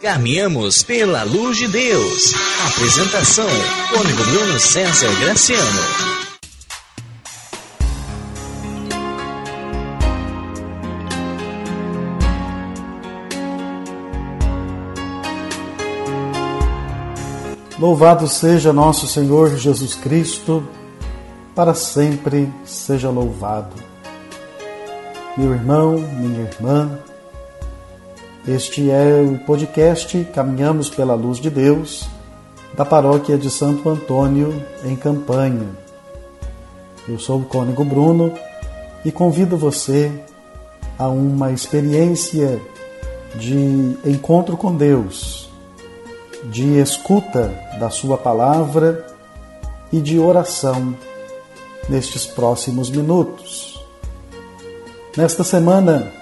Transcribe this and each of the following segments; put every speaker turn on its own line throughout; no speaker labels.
Caminhamos pela luz de Deus. Apresentação: Cônigo Bruno César Graciano.
Louvado seja nosso Senhor Jesus Cristo, para sempre seja louvado. Meu irmão, minha irmã, este é o podcast Caminhamos pela Luz de Deus, da paróquia de Santo Antônio, em Campanha. Eu sou o Cônigo Bruno e convido você a uma experiência de encontro com Deus, de escuta da Sua palavra e de oração nestes próximos minutos. Nesta semana,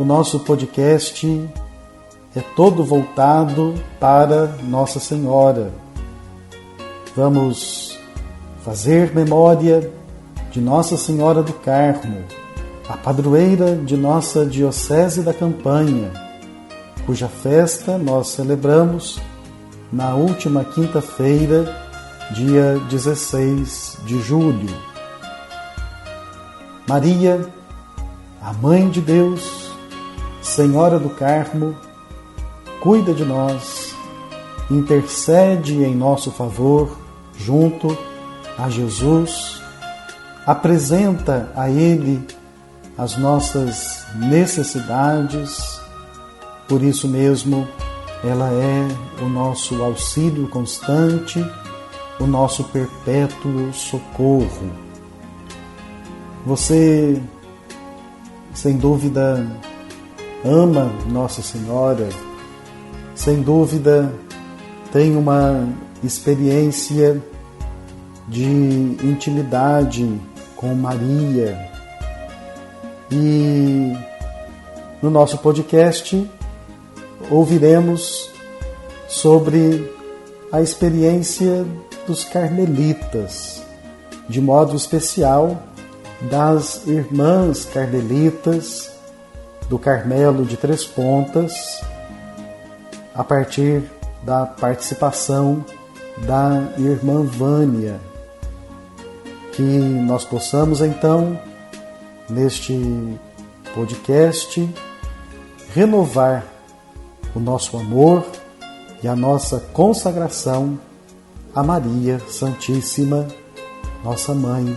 o nosso podcast é todo voltado para Nossa Senhora. Vamos fazer memória de Nossa Senhora do Carmo, a padroeira de nossa Diocese da Campanha, cuja festa nós celebramos na última quinta-feira, dia 16 de julho. Maria, a Mãe de Deus, Senhora do Carmo, cuida de nós, intercede em nosso favor junto a Jesus, apresenta a Ele as nossas necessidades, por isso mesmo ela é o nosso auxílio constante, o nosso perpétuo socorro. Você, sem dúvida, ama Nossa Senhora, sem dúvida tem uma experiência de intimidade com Maria. E no nosso podcast ouviremos sobre a experiência dos carmelitas, de modo especial das irmãs carmelitas do Carmelo de Três Pontas, a partir da participação da irmã Vânia. Que nós possamos então, neste podcast, renovar o nosso amor e a nossa consagração a Maria Santíssima, nossa mãe.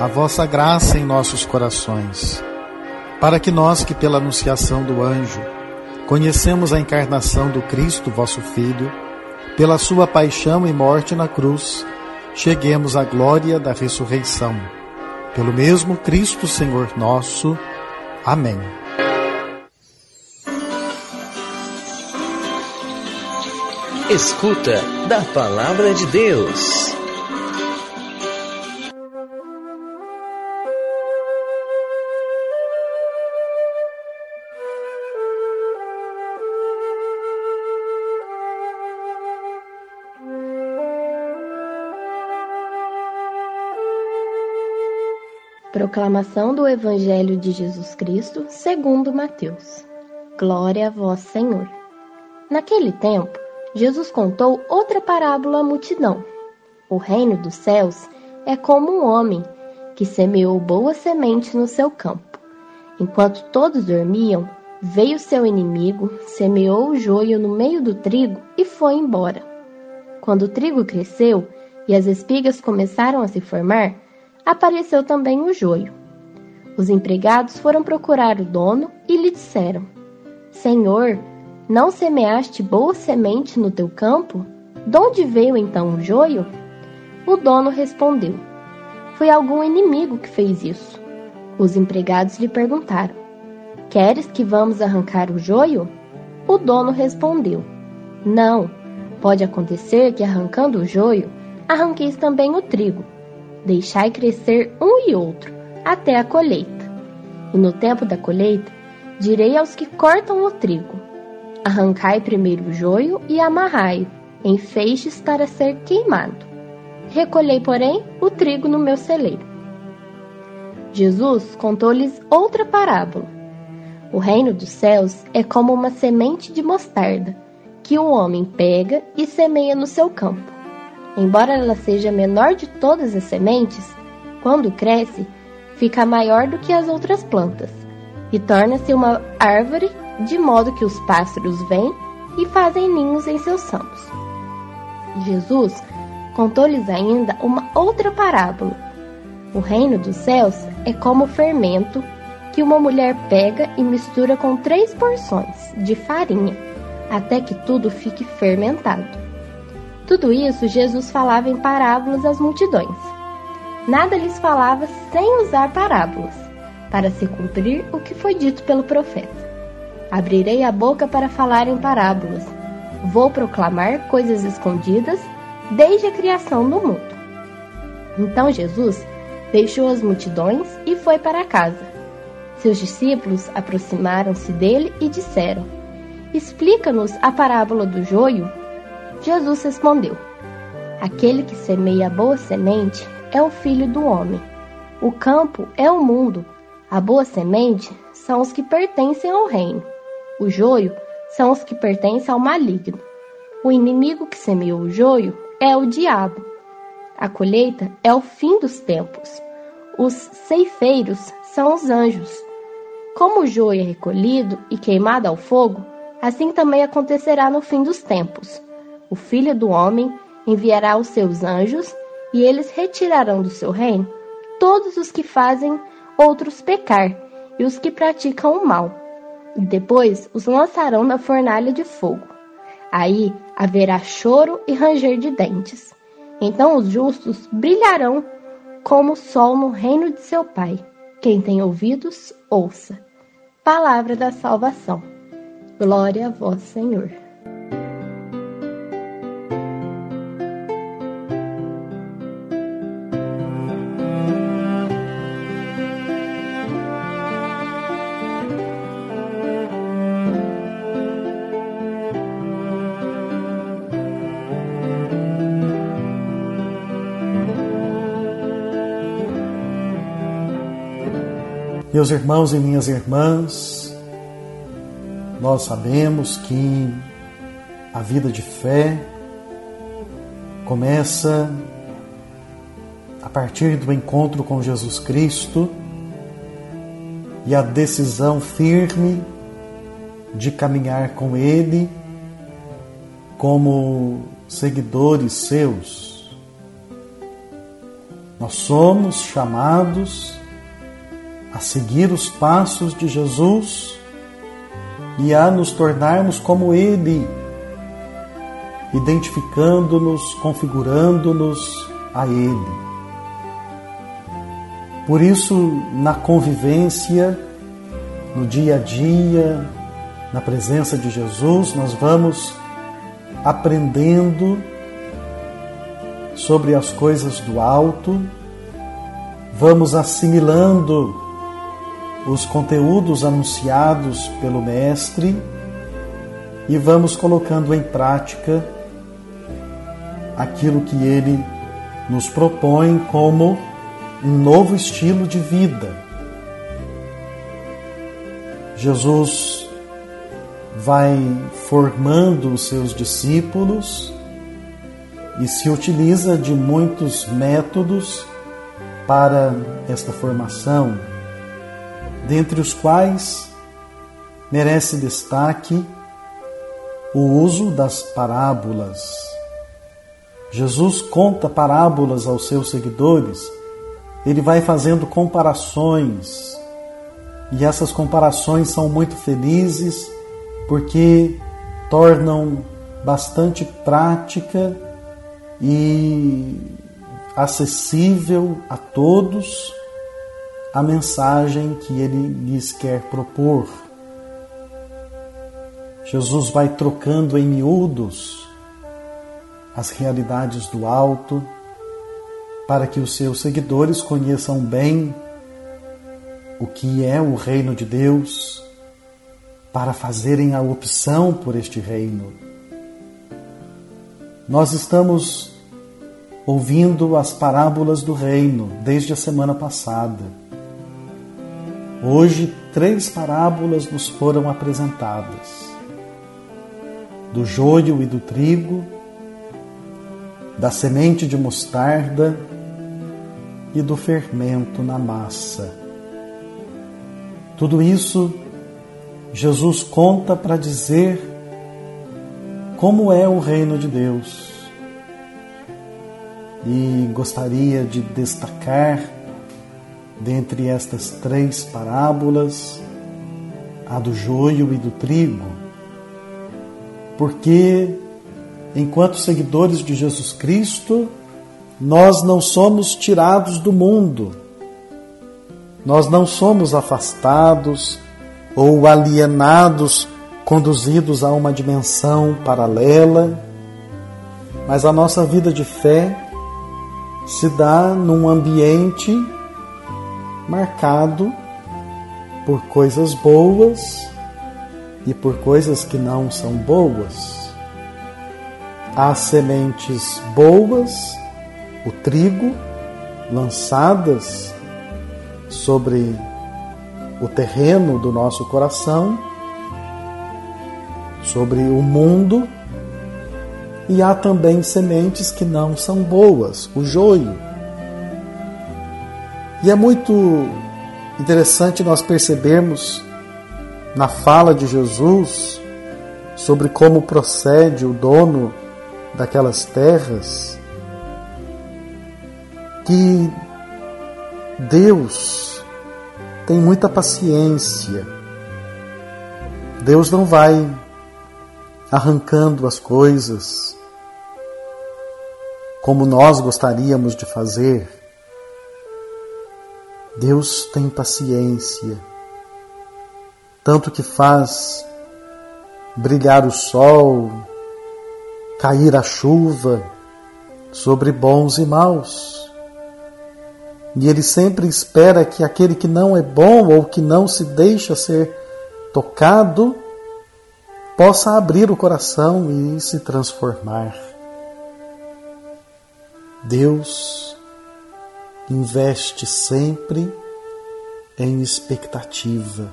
a vossa graça em nossos corações, para que nós que pela anunciação do anjo conhecemos a encarnação do Cristo, vosso Filho, pela sua paixão e morte na cruz, cheguemos à glória da ressurreição. Pelo mesmo Cristo Senhor nosso. Amém.
Escuta da palavra de Deus.
Proclamação do Evangelho de Jesus Cristo, segundo Mateus. Glória a vós, Senhor. Naquele tempo, Jesus contou outra parábola à multidão. O reino dos céus é como um homem que semeou boa semente no seu campo. Enquanto todos dormiam, veio seu inimigo, semeou o joio no meio do trigo e foi embora. Quando o trigo cresceu e as espigas começaram a se formar, apareceu também o joio. Os empregados foram procurar o dono e lhe disseram: Senhor, não semeaste boa semente no teu campo? De onde veio então o joio? O dono respondeu: Foi algum inimigo que fez isso. Os empregados lhe perguntaram: Queres que vamos arrancar o joio? O dono respondeu: Não, pode acontecer que arrancando o joio, arranqueis também o trigo. Deixai crescer um e outro, até a colheita. E no tempo da colheita, direi aos que cortam o trigo: Arrancai primeiro o joio e amarrai-o em feixes para ser queimado. Recolhei, porém, o trigo no meu celeiro. Jesus contou-lhes outra parábola. O reino dos céus é como uma semente de mostarda, que um homem pega e semeia no seu campo. Embora ela seja a menor de todas as sementes, quando cresce, fica maior do que as outras plantas e torna-se uma árvore, de modo que os pássaros vêm e fazem ninhos em seus ramos. Jesus contou-lhes ainda uma outra parábola. O reino dos céus é como o fermento que uma mulher pega e mistura com três porções de farinha, até que tudo fique fermentado. Tudo isso Jesus falava em parábolas às multidões. Nada lhes falava sem usar parábolas, para se cumprir o que foi dito pelo profeta. Abrirei a boca para falar em parábolas. Vou proclamar coisas escondidas desde a criação do mundo. Então Jesus deixou as multidões e foi para casa. Seus discípulos aproximaram-se dele e disseram: Explica-nos a parábola do joio Jesus respondeu: Aquele que semeia a boa semente é o filho do homem. O campo é o mundo. A boa semente são os que pertencem ao reino. O joio são os que pertencem ao maligno. O inimigo que semeou o joio é o diabo. A colheita é o fim dos tempos. Os ceifeiros são os anjos. Como o joio é recolhido e queimado ao fogo, assim também acontecerá no fim dos tempos. O Filho do Homem enviará os seus anjos, e eles retirarão do seu reino todos os que fazem outros pecar e os que praticam o mal, e depois os lançarão na fornalha de fogo. Aí haverá choro e ranger de dentes. Então os justos brilharão como o sol no reino de seu Pai. Quem tem ouvidos, ouça. Palavra da salvação. Glória a vós, Senhor.
Meus irmãos e minhas irmãs, nós sabemos que a vida de fé começa a partir do encontro com Jesus Cristo e a decisão firme de caminhar com Ele como seguidores seus. Nós somos chamados a seguir os passos de Jesus e a nos tornarmos como Ele, identificando-nos, configurando-nos a Ele. Por isso, na convivência, no dia a dia, na presença de Jesus, nós vamos aprendendo sobre as coisas do alto, vamos assimilando os conteúdos anunciados pelo Mestre e vamos colocando em prática aquilo que ele nos propõe como um novo estilo de vida. Jesus vai formando os seus discípulos e se utiliza de muitos métodos para esta formação dentre os quais merece destaque o uso das parábolas. Jesus conta parábolas aos seus seguidores, ele vai fazendo comparações, e essas comparações são muito felizes porque tornam bastante prática e acessível a todos a mensagem que ele lhes quer propor. Jesus vai trocando em miúdos as realidades do alto para que os seus seguidores conheçam bem o que é o reino de Deus, para fazerem a opção por este reino. Nós estamos ouvindo as parábolas do reino desde a semana passada. Hoje, três parábolas nos foram apresentadas: do joio e do trigo, da semente de mostarda e do fermento na massa. Tudo isso Jesus conta para dizer como é o reino de Deus. E gostaria de destacar dentre estas três parábolas, a do joio e do trigo, porque, enquanto seguidores de Jesus Cristo, nós não somos tirados do mundo, nós não somos afastados ou alienados, conduzidos a uma dimensão paralela, mas a nossa vida de fé se dá num ambiente marcado por coisas boas e por coisas que não são boas. Há sementes boas, o trigo, lançadas sobre o terreno do nosso coração, sobre o mundo, e há também sementes que não são boas, o joio e é muito interessante nós percebermos na fala de Jesus sobre como procede o dono daquelas terras, que Deus tem muita paciência. Deus não vai arrancando as coisas como nós gostaríamos de fazer. Deus tem paciência, tanto que faz brilhar o sol, cair a chuva sobre bons e maus. E ele sempre espera que aquele que não é bom ou que não se deixa ser tocado possa abrir o coração e se transformar. Deus investe sempre em expectativa.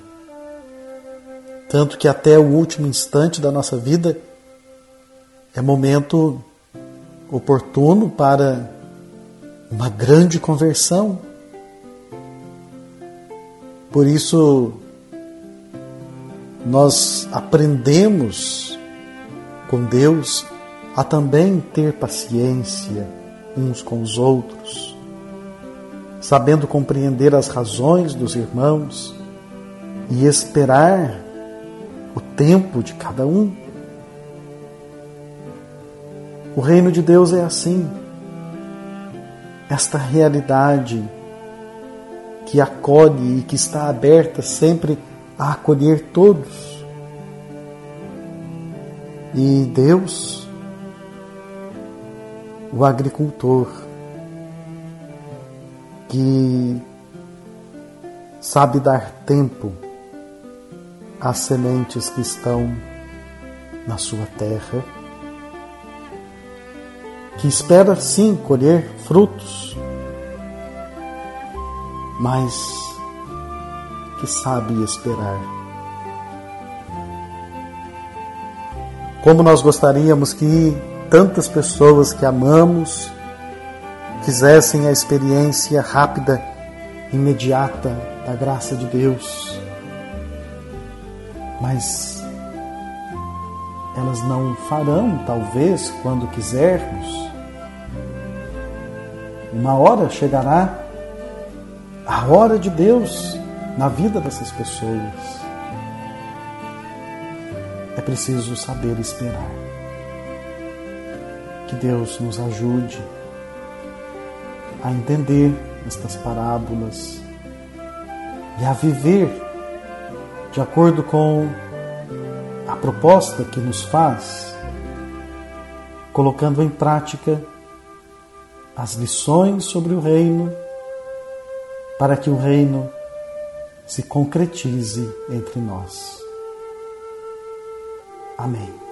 Tanto que até o último instante da nossa vida é momento oportuno para uma grande conversão. Por isso, nós aprendemos com Deus a também ter paciência uns com os outros, sabendo compreender as razões dos irmãos e esperar o tempo de cada um. O reino de Deus é assim. Esta realidade que acolhe e que está aberta sempre a acolher todos. E Deus, o agricultor, que sabe dar tempo as sementes que estão na sua terra, que espera sim colher frutos, mas que sabe esperar. Como nós gostaríamos que tantas pessoas que amamos fizessem a experiência rápida, imediata da graça de Deus mas elas não farão, talvez, quando quisermos. Uma hora chegará a hora de Deus na vida dessas pessoas. É preciso saber esperar. Que Deus nos ajude a entender estas parábolas e a viver de acordo com a proposta que nos faz, colocando em prática as lições sobre o reino, para que o reino se concretize entre nós. Amém.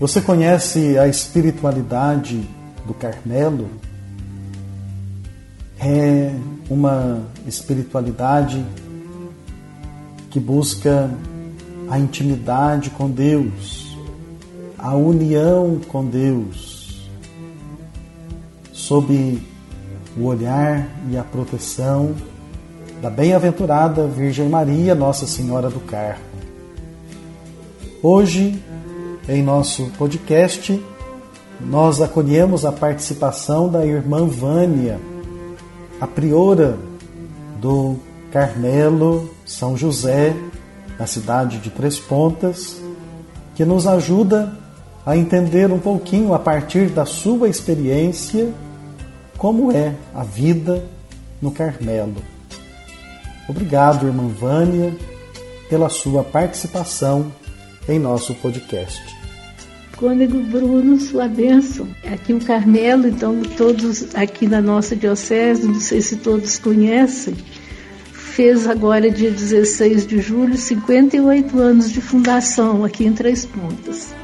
Você conhece a espiritualidade do Carmelo? É uma espiritualidade que busca a intimidade com Deus, a união com Deus, sob o olhar e a proteção da bem-aventurada Virgem Maria, Nossa Senhora do Carmo. Hoje em nosso podcast, nós acolhemos a participação da irmã Vânia, a priora do Carmelo São José, na cidade de Três Pontas, que nos ajuda a entender um pouquinho, a partir da sua experiência, como é a vida no Carmelo. Obrigado, irmã Vânia, pela sua participação em nosso podcast.
Cônego Bruno, sua bênção. Aqui o Carmelo, então todos aqui na nossa diocese, não sei se todos conhecem, fez agora, dia 16 de julho, 58 anos de fundação aqui em Três Pontas.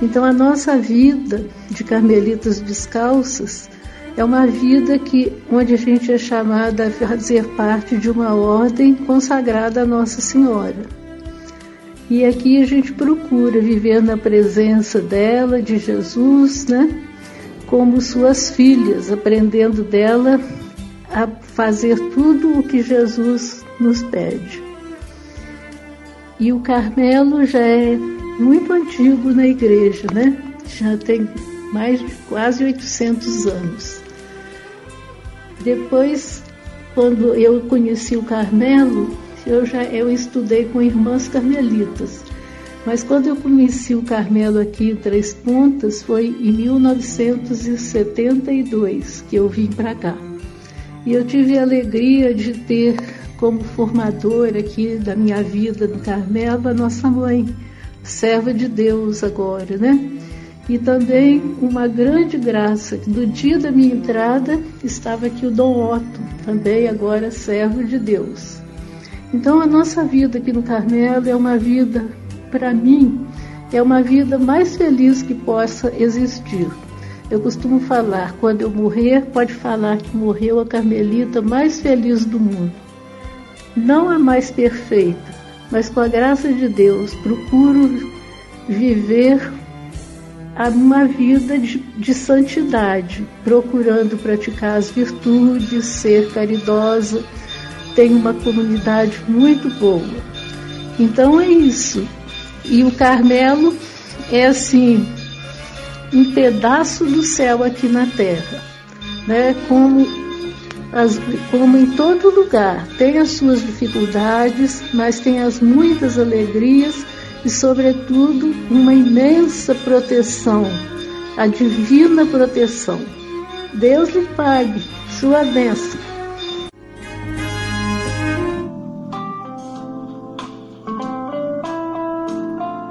Então a nossa vida de carmelitas descalças é uma vida que onde a gente é chamada a fazer parte de uma ordem consagrada a Nossa Senhora. E aqui a gente procura viver na presença dela, de Jesus, né? Como suas filhas, aprendendo dela a fazer tudo o que Jesus nos pede. E o Carmelo já é muito antigo na igreja, né? Já tem mais de quase 800 anos. Depois, quando eu conheci o Carmelo, eu já eu estudei com irmãs carmelitas. Mas quando eu conheci o Carmelo aqui em Três Pontas foi em 1972 que eu vim para cá. E eu tive a alegria de ter como formadora aqui da minha vida no Carmelo a nossa mãe, serva de Deus agora, né? E também uma grande graça, que no dia da minha entrada estava aqui o Dom Otto, também agora servo de Deus. Então a nossa vida aqui no Carmelo é uma vida, para mim, é uma vida mais feliz que possa existir. Eu costumo falar, quando eu morrer, pode falar que morreu a carmelita mais feliz do mundo. Não a mais perfeita, mas com a graça de Deus, procuro viver uma vida de, de santidade, procurando praticar as virtudes, ser caridosa tem uma comunidade muito boa. Então é isso. E o Carmelo é assim um pedaço do céu aqui na terra, né? Como as, como em todo lugar, tem as suas dificuldades, mas tem as muitas alegrias e, sobretudo, uma imensa proteção, a divina proteção. Deus lhe pague sua bênção.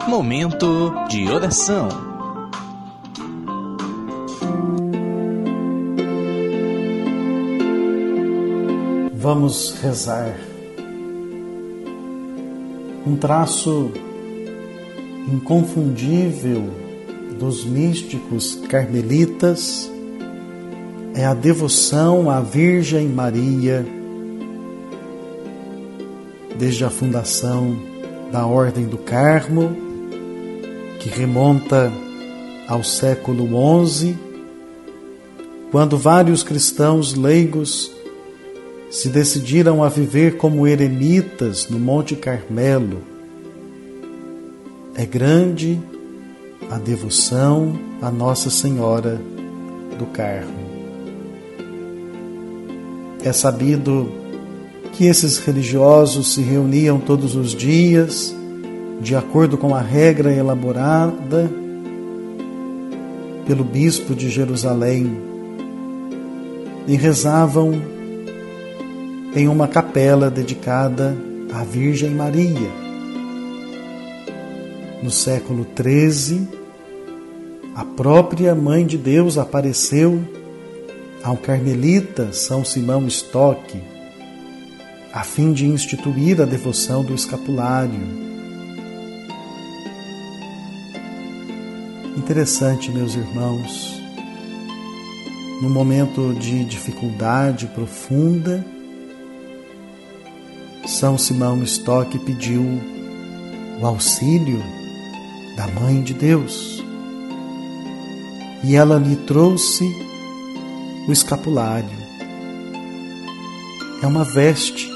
Momento de oração.
Vamos rezar. Um traço inconfundível dos místicos carmelitas é a devoção à Virgem Maria desde a fundação da Ordem do Carmo que remonta ao século XI, quando vários cristãos leigos se decidiram a viver como eremitas no Monte Carmelo. É grande a devoção a Nossa Senhora do Carmo. É sabido que esses religiosos se reuniam todos os dias de acordo com a regra elaborada pelo bispo de Jerusalém, e rezavam em uma capela dedicada à Virgem Maria. No século XIII, a própria Mãe de Deus apareceu ao carmelita São Simão Stock, a fim de instituir a devoção do escapulário. Interessante, meus irmãos, no momento de dificuldade profunda, São Simão Stock pediu o auxílio da Mãe de Deus. E ela lhe trouxe o escapulário. É uma veste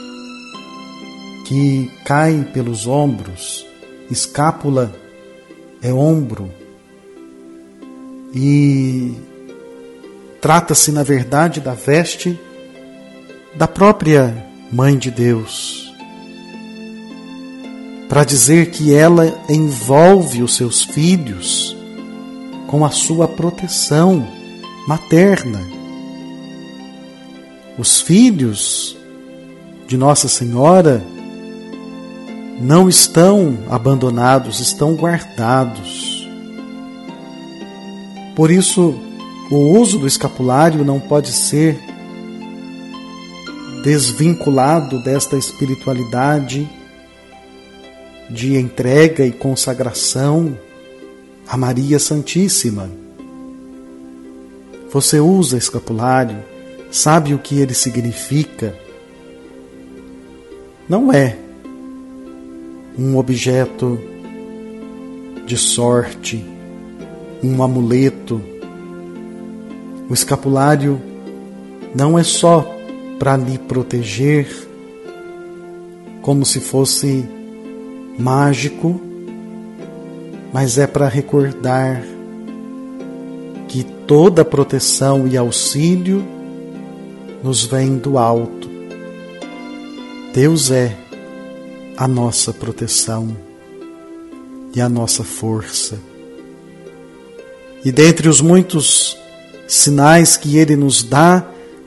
que cai pelos ombros, escápula é ombro, e trata-se, na verdade, da veste da própria Mãe de Deus, para dizer que ela envolve os seus filhos com a sua proteção materna. Os filhos de Nossa Senhora não estão abandonados, estão guardados. Por isso, o uso do escapulário não pode ser desvinculado desta espiritualidade de entrega e consagração a Maria Santíssima. Você usa escapulário, sabe o que ele significa. Não é um objeto de sorte, um amuleto. O escapulário não é só para lhe proteger, como se fosse mágico, mas é para recordar que toda proteção e auxílio nos vem do alto. Deus é a nossa proteção e a nossa força. E dentre os muitos sinais que Ele nos dá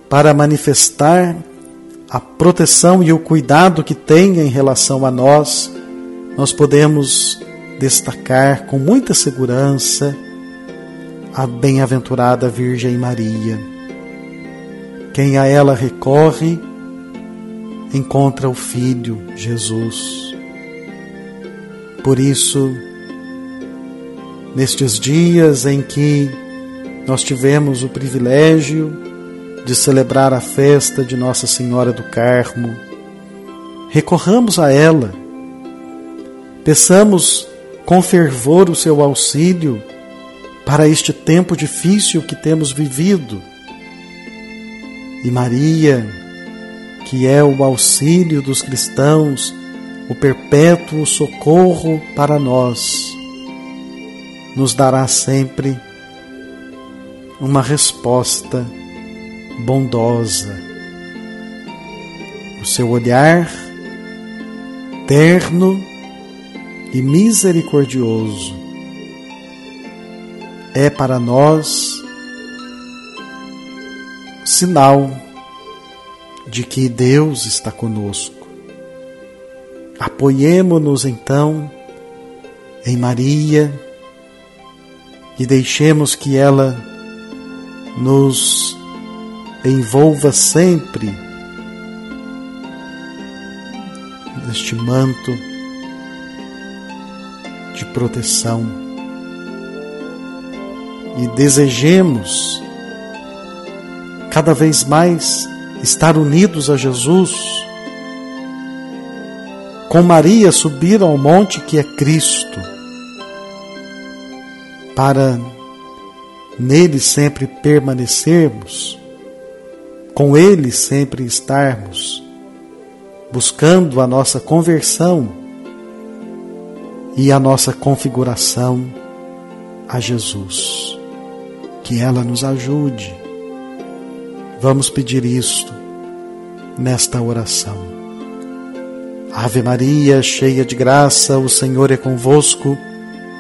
para manifestar a proteção e o cuidado que tem em relação a nós, nós podemos destacar com muita segurança a bem-aventurada Virgem Maria. Quem a ela recorre, encontra o Filho Jesus. Por isso, nestes dias em que nós tivemos o privilégio de celebrar a festa de Nossa Senhora do Carmo, recorramos a ela, peçamos com fervor o seu auxílio para este tempo difícil que temos vivido. E Maria, que é o auxílio dos cristãos, o perpétuo socorro para nós, nos dará sempre uma resposta bondosa. O seu olhar terno e misericordioso é para nós sinal de que Deus está conosco. Apoiemo-nos então em Maria e deixemos que ela nos envolva sempre neste manto de proteção e desejemos cada vez mais estar unidos a Jesus. Com Maria subir ao monte que é Cristo, para nele sempre permanecermos, com ele sempre estarmos, buscando a nossa conversão e a nossa configuração a Jesus. Que ela nos ajude. Vamos pedir isto nesta oração. Ave Maria, cheia de graça, o Senhor é convosco.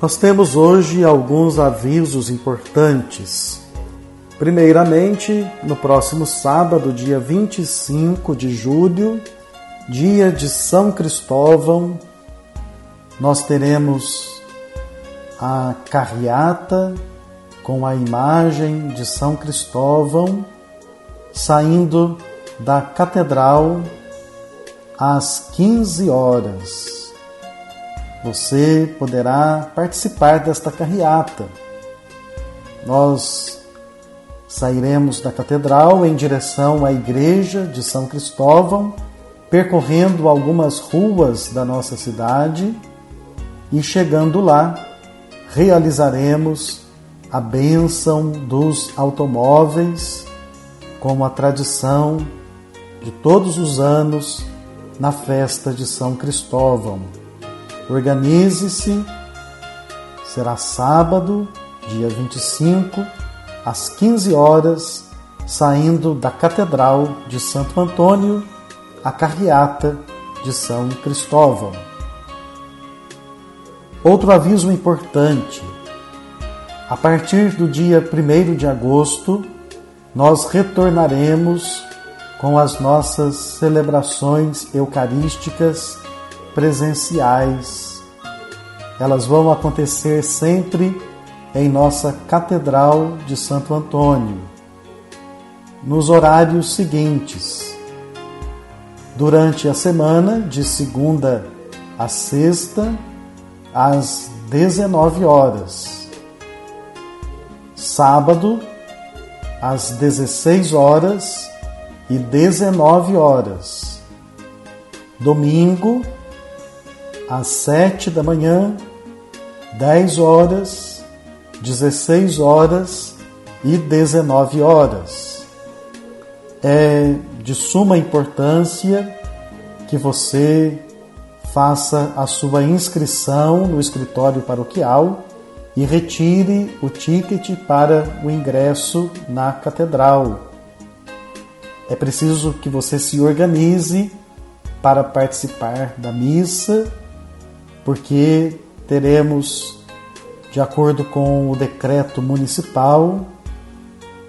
Nós temos hoje alguns avisos importantes. Primeiramente, no próximo sábado, dia 25 de julho, dia de São Cristóvão, nós teremos a carreata com a imagem de São Cristóvão saindo da catedral às 15 horas. Você poderá participar desta carreata. Nós sairemos da catedral em direção à igreja de São Cristóvão, percorrendo algumas ruas da nossa cidade e chegando lá, realizaremos a bênção dos automóveis, como a tradição de todos os anos na festa de São Cristóvão. Organize-se, será sábado, dia 25, às 15 horas, saindo da Catedral de Santo Antônio, a carreata de São Cristóvão. Outro aviso importante: a partir do dia 1 de agosto, nós retornaremos com as nossas celebrações eucarísticas presenciais. Elas vão acontecer sempre em nossa Catedral de Santo Antônio, nos horários seguintes. Durante a semana, de segunda a sexta, às 19 horas. Sábado, às 16 horas e 19 horas. Domingo, às 7 da manhã, 10 horas, 16 horas e 19 horas. É de suma importância que você faça a sua inscrição no escritório paroquial e retire o ticket para o ingresso na catedral. É preciso que você se organize para participar da missa, porque teremos, de acordo com o decreto municipal,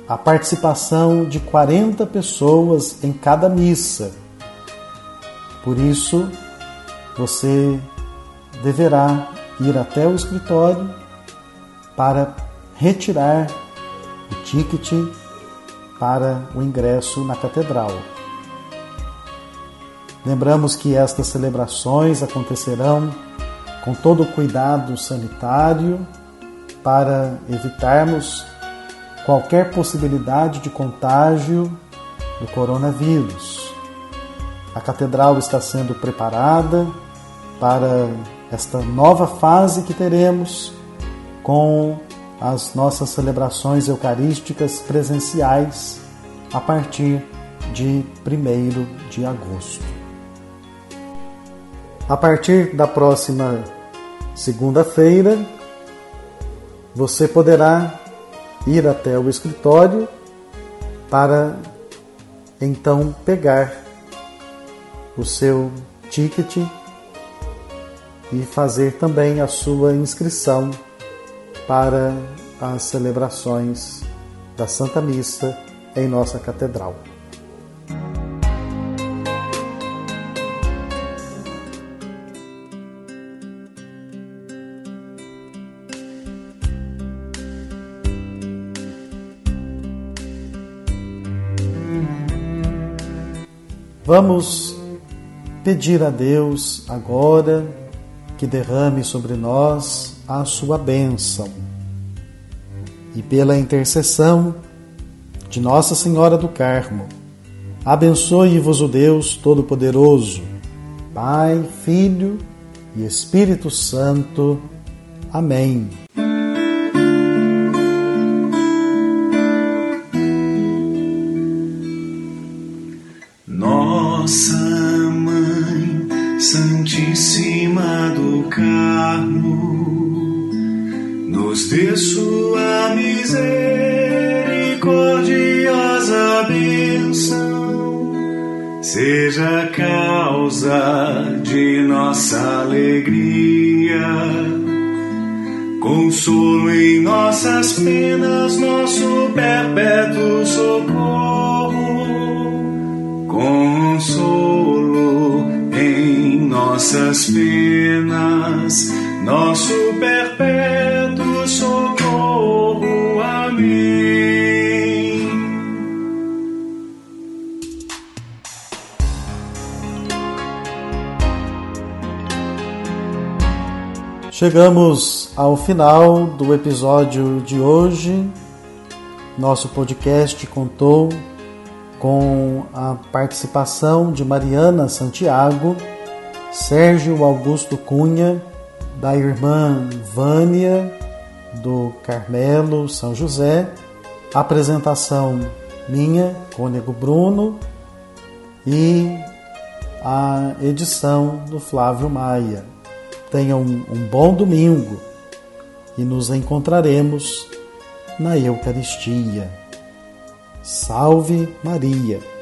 a participação de 40 pessoas em cada missa. Por isso, você deverá ir até o escritório para retirar o ticket para o ingresso na catedral. Lembramos que estas celebrações acontecerão com todo o cuidado sanitário para evitarmos qualquer possibilidade de contágio do coronavírus. A catedral está sendo preparada para esta nova fase que teremos com as nossas celebrações eucarísticas presenciais a partir de 1 de agosto. A partir da próxima segunda-feira, você poderá ir até o escritório para então pegar o seu ticket e fazer também a sua inscrição para as celebrações da Santa Missa em nossa catedral. Vamos pedir a Deus agora que derrame sobre nós a sua bênção. E pela intercessão de Nossa Senhora do Carmo, abençoe-vos o Deus Todo-Poderoso, Pai, Filho e Espírito Santo. Amém.
Nossas penas, nosso perpétuo socorro. Amém.
Chegamos ao final do episódio de hoje. Nosso podcast contou com a participação de Mariana Santiago, Sérgio Augusto Cunha, da irmã Vânia, do Carmelo São José, apresentação minha, Cônego Bruno, e a edição do Flávio Maia. Tenham um bom domingo e nos encontraremos na Eucaristia. Salve Maria!